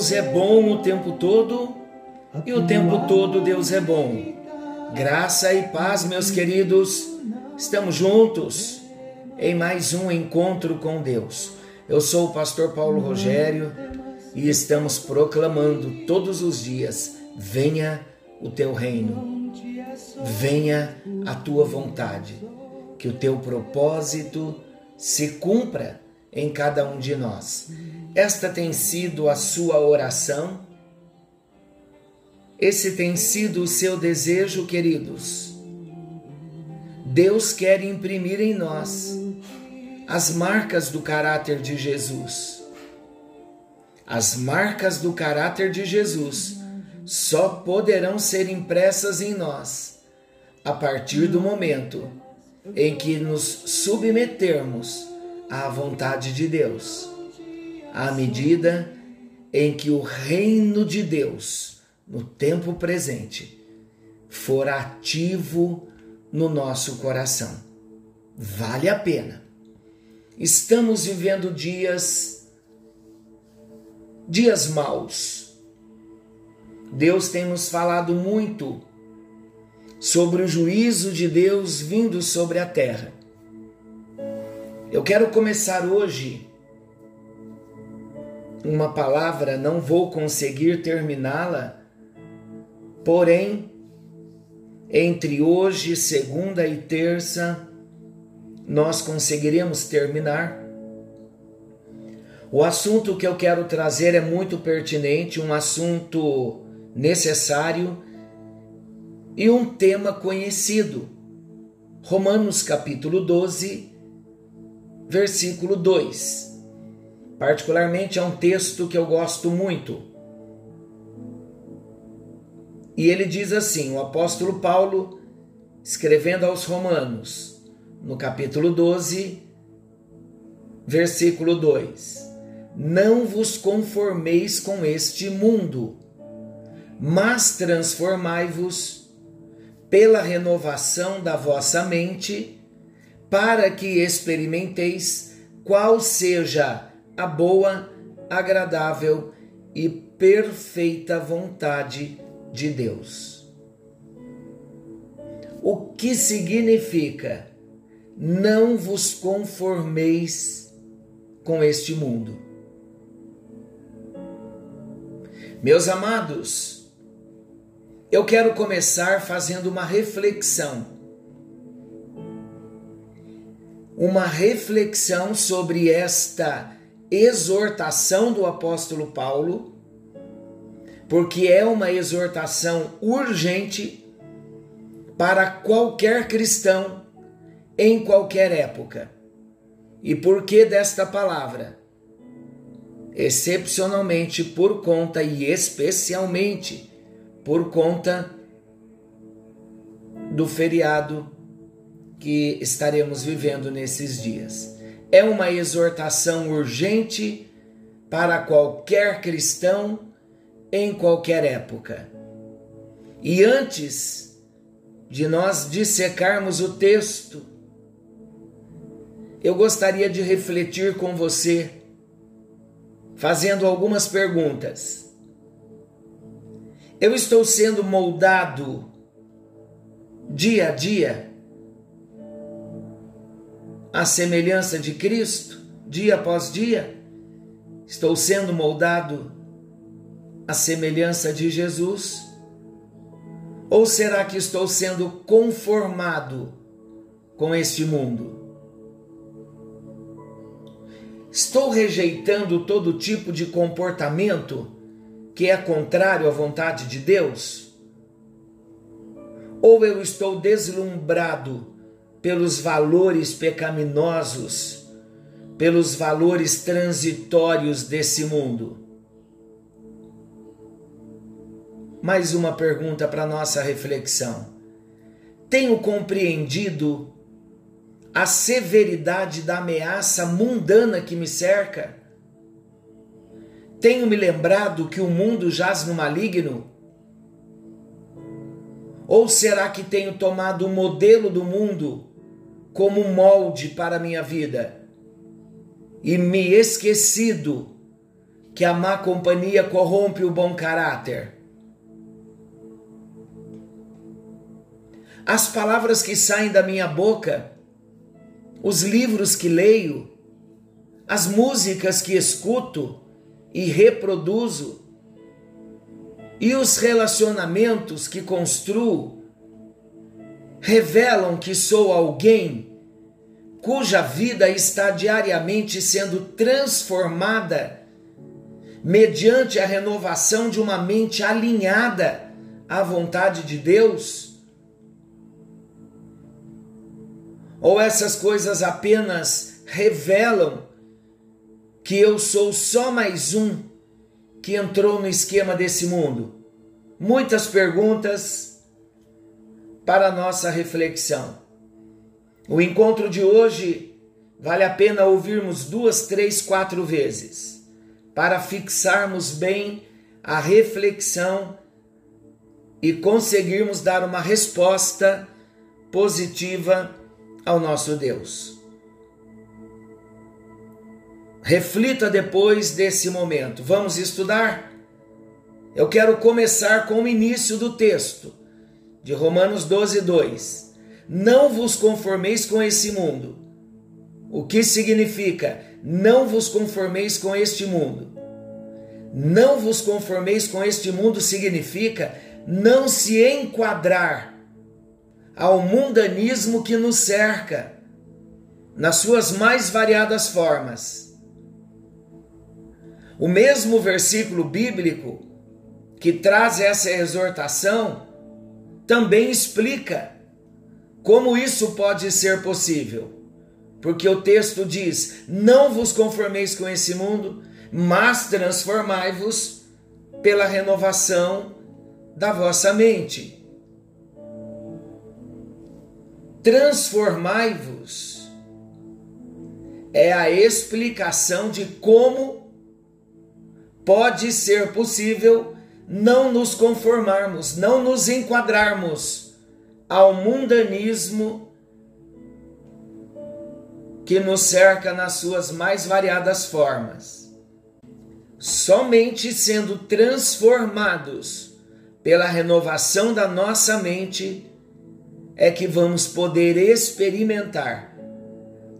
Deus é bom o tempo todo e o tempo todo Deus é bom. Graça e paz, meus queridos. Estamos juntos em mais um encontro com Deus. Eu sou o pastor Paulo Rogério e estamos proclamando todos os dias: venha o teu reino, venha a tua vontade, que o teu propósito se cumpra em cada um de nós. Esta tem sido a sua oração, esse tem sido o seu desejo, queridos. Deus quer imprimir em nós as marcas do caráter de Jesus. As marcas do caráter de Jesus só poderão ser impressas em nós a partir do momento em que nos submetermos à vontade de Deus, à medida em que o reino de Deus, no tempo presente, for ativo no nosso coração. Vale a pena. Estamos vivendo dias dias maus. Deus tem nos falado muito sobre o juízo de Deus vindo sobre a terra. Eu quero começar hoje uma palavra, não vou conseguir terminá-la, porém, entre hoje, segunda e terça, nós conseguiremos terminar. O assunto que eu quero trazer é muito pertinente, um assunto necessário e um tema conhecido. Romanos capítulo 12, versículo 2. Particularmente é um texto que eu gosto muito. E ele diz assim: o apóstolo Paulo, escrevendo aos Romanos, no capítulo 12, versículo 2: Não vos conformeis com este mundo, mas transformai-vos pela renovação da vossa mente, para que experimenteis qual seja a boa, agradável e perfeita vontade de Deus. O que significa não vos conformeis com este mundo? Meus amados, eu quero começar fazendo uma reflexão. Uma reflexão sobre esta exortação do apóstolo Paulo, porque é uma exortação urgente para qualquer cristão em qualquer época. E por que desta palavra? Excepcionalmente por conta e especialmente por conta do feriado que estaremos vivendo nesses dias. É uma exortação urgente para qualquer cristão em qualquer época. E antes de nós dissecarmos o texto, eu gostaria de refletir com você, fazendo algumas perguntas. Eu estou sendo moldado dia a dia à semelhança de Cristo, dia após dia? Estou sendo moldado à semelhança de Jesus? Ou será que estou sendo conformado com este mundo? Estou rejeitando todo tipo de comportamento que é contrário à vontade de Deus? Ou eu estou deslumbrado pelos valores pecaminosos, pelos valores transitórios desse mundo? Mais uma pergunta para nossa reflexão. Tenho compreendido a severidade da ameaça mundana que me cerca? Tenho me lembrado que o mundo jaz no maligno? Ou será que tenho tomado o modelo do mundo como molde para a minha vida e me esquecido que a má companhia corrompe o bom caráter. As palavras que saem da minha boca, os livros que leio, as músicas que escuto e reproduzo, e os relacionamentos que construo, revelam que sou alguém cuja vida está diariamente sendo transformada mediante a renovação de uma mente alinhada à vontade de Deus? Ou essas coisas apenas revelam que eu sou só mais um que entrou no esquema desse mundo? Muitas perguntas para nossa reflexão. O encontro de hoje vale a pena ouvirmos duas, três, quatro vezes para fixarmos bem a reflexão e conseguirmos dar uma resposta positiva ao nosso Deus. Reflita depois desse momento. Vamos estudar? Eu quero começar com o início do texto de Romanos 12, 2 não vos conformeis com esse mundo. O que significa? Não vos conformeis com este mundo. Não vos conformeis com este mundo significa não se enquadrar ao mundanismo que nos cerca, nas suas mais variadas formas. O mesmo versículo bíblico que traz essa exortação também explica como isso pode ser possível? Porque o texto diz: Não vos conformeis com esse mundo, mas transformai-vos pela renovação da vossa mente. Transformai-vos é a explicação de como pode ser possível não nos conformarmos, não nos enquadrarmos ao mundanismo que nos cerca nas suas mais variadas formas. Somente sendo transformados pela renovação da nossa mente é que vamos poder experimentar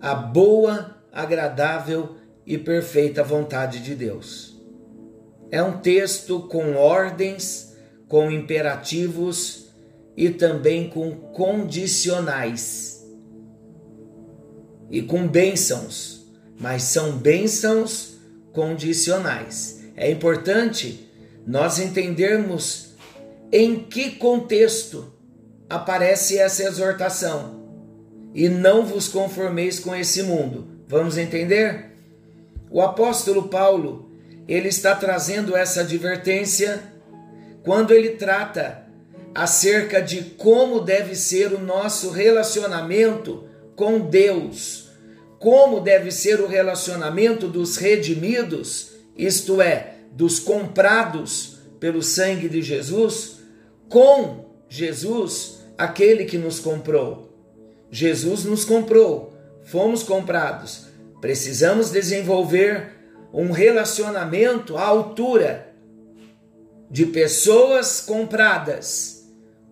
a boa, agradável e perfeita vontade de Deus. É um texto com ordens, com imperativos e também com condicionais e com bênçãos, mas são bênçãos condicionais. É importante nós entendermos em que contexto aparece essa exortação e não vos conformeis com esse mundo. Vamos entender? O apóstolo Paulo, ele está trazendo essa advertência quando ele trata acerca de como deve ser o nosso relacionamento com Deus, como deve ser o relacionamento dos redimidos, isto é, dos comprados pelo sangue de Jesus, com Jesus, aquele que nos comprou. Jesus nos comprou, fomos comprados. Precisamos desenvolver um relacionamento à altura de pessoas compradas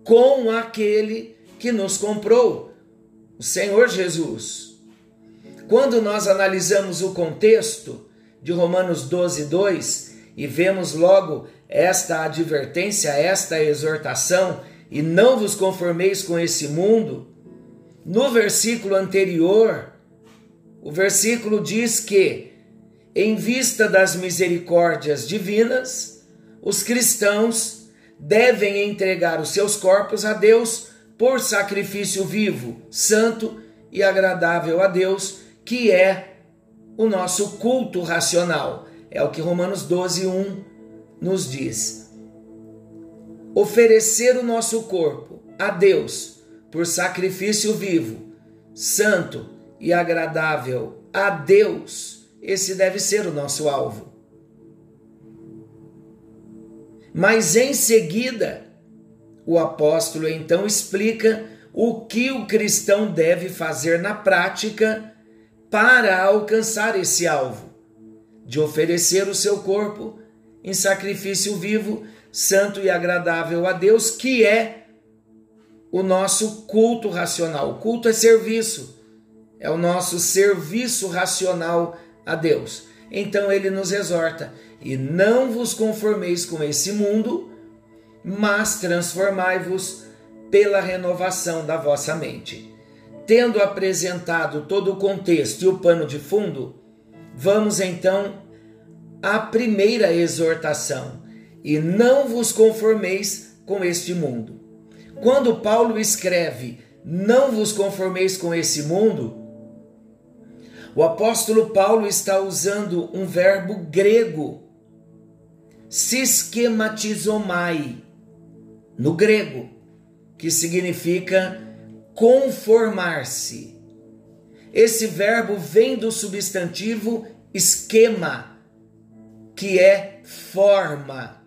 com aquele que nos comprou, o Senhor Jesus. Quando nós analisamos o contexto de Romanos 12, 2 e vemos logo esta advertência, esta exortação, e não vos conformeis com esse mundo, no versículo anterior, o versículo diz que, em vista das misericórdias divinas, os cristãos devem entregar os seus corpos a Deus por sacrifício vivo, santo e agradável a Deus, que é o nosso culto racional. É o que Romanos 12, 1 nos diz. Oferecer o nosso corpo a Deus por sacrifício vivo, santo e agradável a Deus, esse deve ser o nosso alvo. Mas em seguida, o apóstolo então explica o que o cristão deve fazer na prática para alcançar esse alvo, de oferecer o seu corpo em sacrifício vivo, santo e agradável a Deus, que é o nosso culto racional. O culto é serviço, é o nosso serviço racional a Deus. Então ele nos exorta: e não vos conformeis com esse mundo, mas transformai-vos pela renovação da vossa mente. Tendo apresentado todo o contexto e o pano de fundo, vamos então à primeira exortação: e não vos conformeis com este mundo. Quando Paulo escreve: Não vos conformeis com esse mundo, o apóstolo Paulo está usando um verbo grego, sischematizomai, no grego, que significa conformar-se. Esse verbo vem do substantivo esquema, que é forma.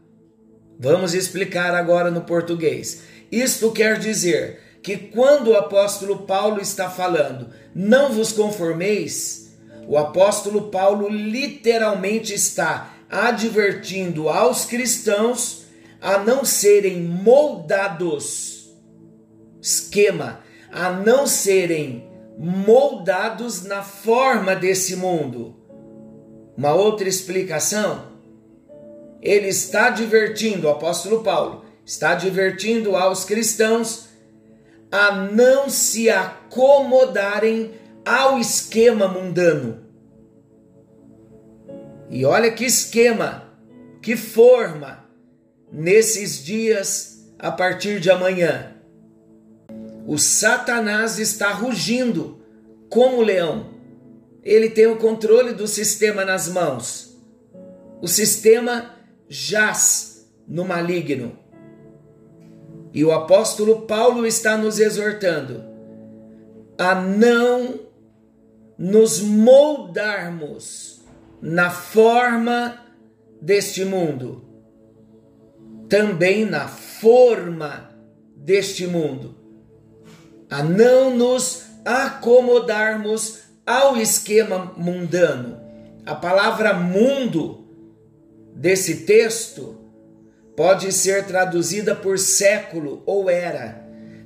Vamos explicar agora no português. Isto quer dizer que quando o apóstolo Paulo está falando, não vos conformeis, o apóstolo Paulo literalmente está advertindo aos cristãos a não serem moldados, esquema, a não serem moldados na forma desse mundo. Uma outra explicação, ele está advertindo, o apóstolo Paulo está advertindo aos cristãos a não se acomodarem ao esquema mundano. E olha que esquema, que forma nesses dias a partir de amanhã. O Satanás está rugindo como leão. Ele tem o controle do sistema nas mãos. O sistema jaz no maligno. E o apóstolo Paulo está nos exortando a não nos moldarmos na forma deste mundo, também na forma deste mundo, a não nos acomodarmos ao esquema mundano. A palavra mundo desse texto pode ser traduzida por século ou era.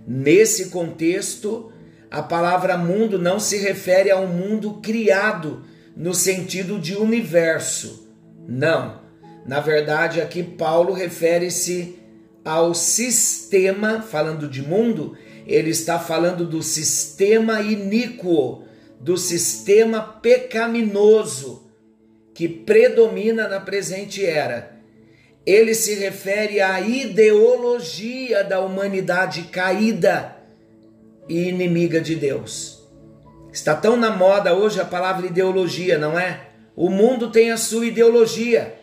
Nesse contexto, a palavra mundo não se refere a um mundo criado no sentido de universo. Não. Na verdade, aqui Paulo refere-se ao sistema, falando de mundo, ele está falando do sistema iníquo, do sistema pecaminoso que predomina na presente era ele se refere à ideologia da humanidade caída e inimiga de Deus. Está tão na moda hoje a palavra ideologia, não é? O mundo tem a sua ideologia.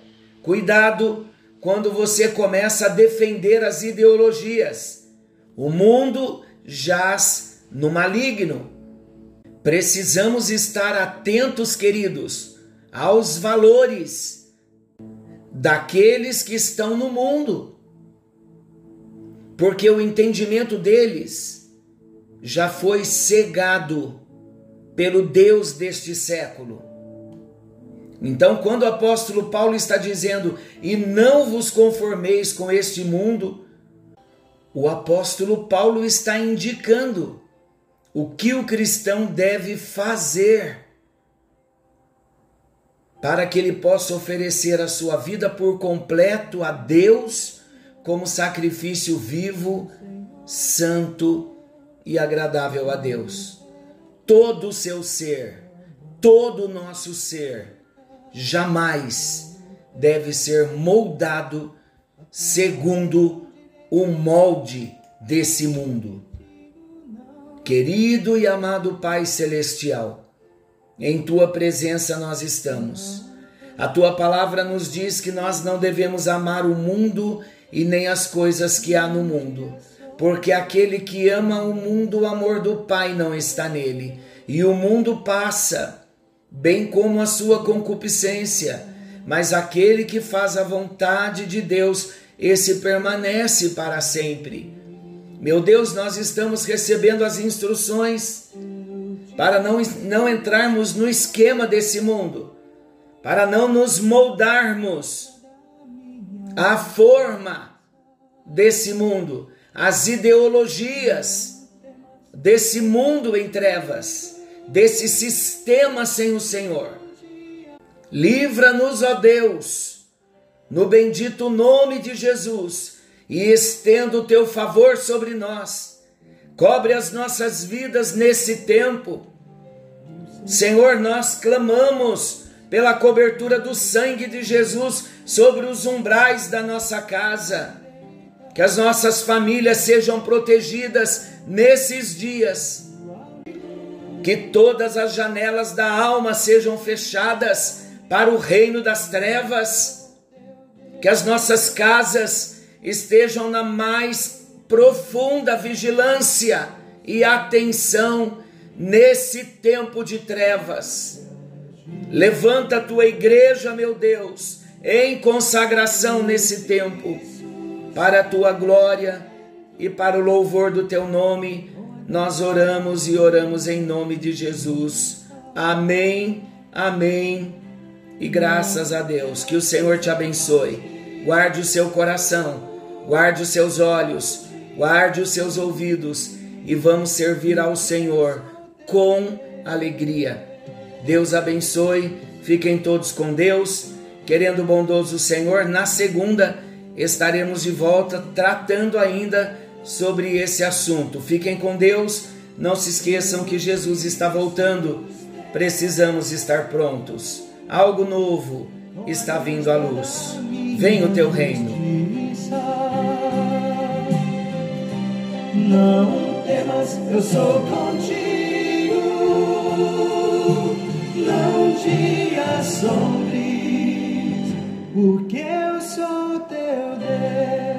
Cuidado quando você começa a defender as ideologias. O mundo jaz no maligno. Precisamos estar atentos, queridos, aos valores daqueles que estão no mundo, porque o entendimento deles já foi cegado pelo Deus deste século. Então, quando o apóstolo Paulo está dizendo, e não vos conformeis com este mundo, o apóstolo Paulo está indicando o que o cristão deve fazer para que ele possa oferecer a sua vida por completo a Deus como sacrifício vivo, santo e agradável a Deus. Todo o seu ser, todo o nosso ser, jamais deve ser moldado segundo o molde desse mundo. Querido e amado Pai Celestial, em tua presença nós estamos. A tua palavra nos diz que nós não devemos amar o mundo e nem as coisas que há no mundo, porque aquele que ama o mundo, o amor do Pai não está nele, e o mundo passa, bem como a sua concupiscência, mas aquele que faz a vontade de Deus, esse permanece para sempre. Meu Deus, nós estamos recebendo as instruções para não, não entrarmos no esquema desse mundo, para não nos moldarmos à forma desse mundo, às ideologias desse mundo em trevas, desse sistema sem o Senhor. Livra-nos, ó Deus, no bendito nome de Jesus, e estenda o teu favor sobre nós. Cobre as nossas vidas nesse tempo. Senhor, nós clamamos pela cobertura do sangue de Jesus sobre os umbrais da nossa casa. Que as nossas famílias sejam protegidas nesses dias. Que todas as janelas da alma sejam fechadas para o reino das trevas, que as nossas casas estejam na mais profunda vigilância e atenção nesse tempo de trevas. Levanta a tua igreja, meu Deus, em consagração nesse tempo, para a tua glória e para o louvor do teu nome. Nós oramos e oramos em nome de Jesus. Amém, amém e graças a Deus. Que o Senhor te abençoe. Guarde o seu coração, guarde os seus olhos, guarde os seus ouvidos e vamos servir ao Senhor com alegria. Deus abençoe. Fiquem todos com Deus. Querendo o bondoso Senhor, na segunda estaremos de volta tratando ainda sobre esse assunto. Fiquem com Deus. Não se esqueçam que Jesus está voltando. Precisamos estar prontos algo novo está vindo à luz. Vem o teu reino. Não temas, eu sou contigo. Não te assombres, porque eu sou teu Deus.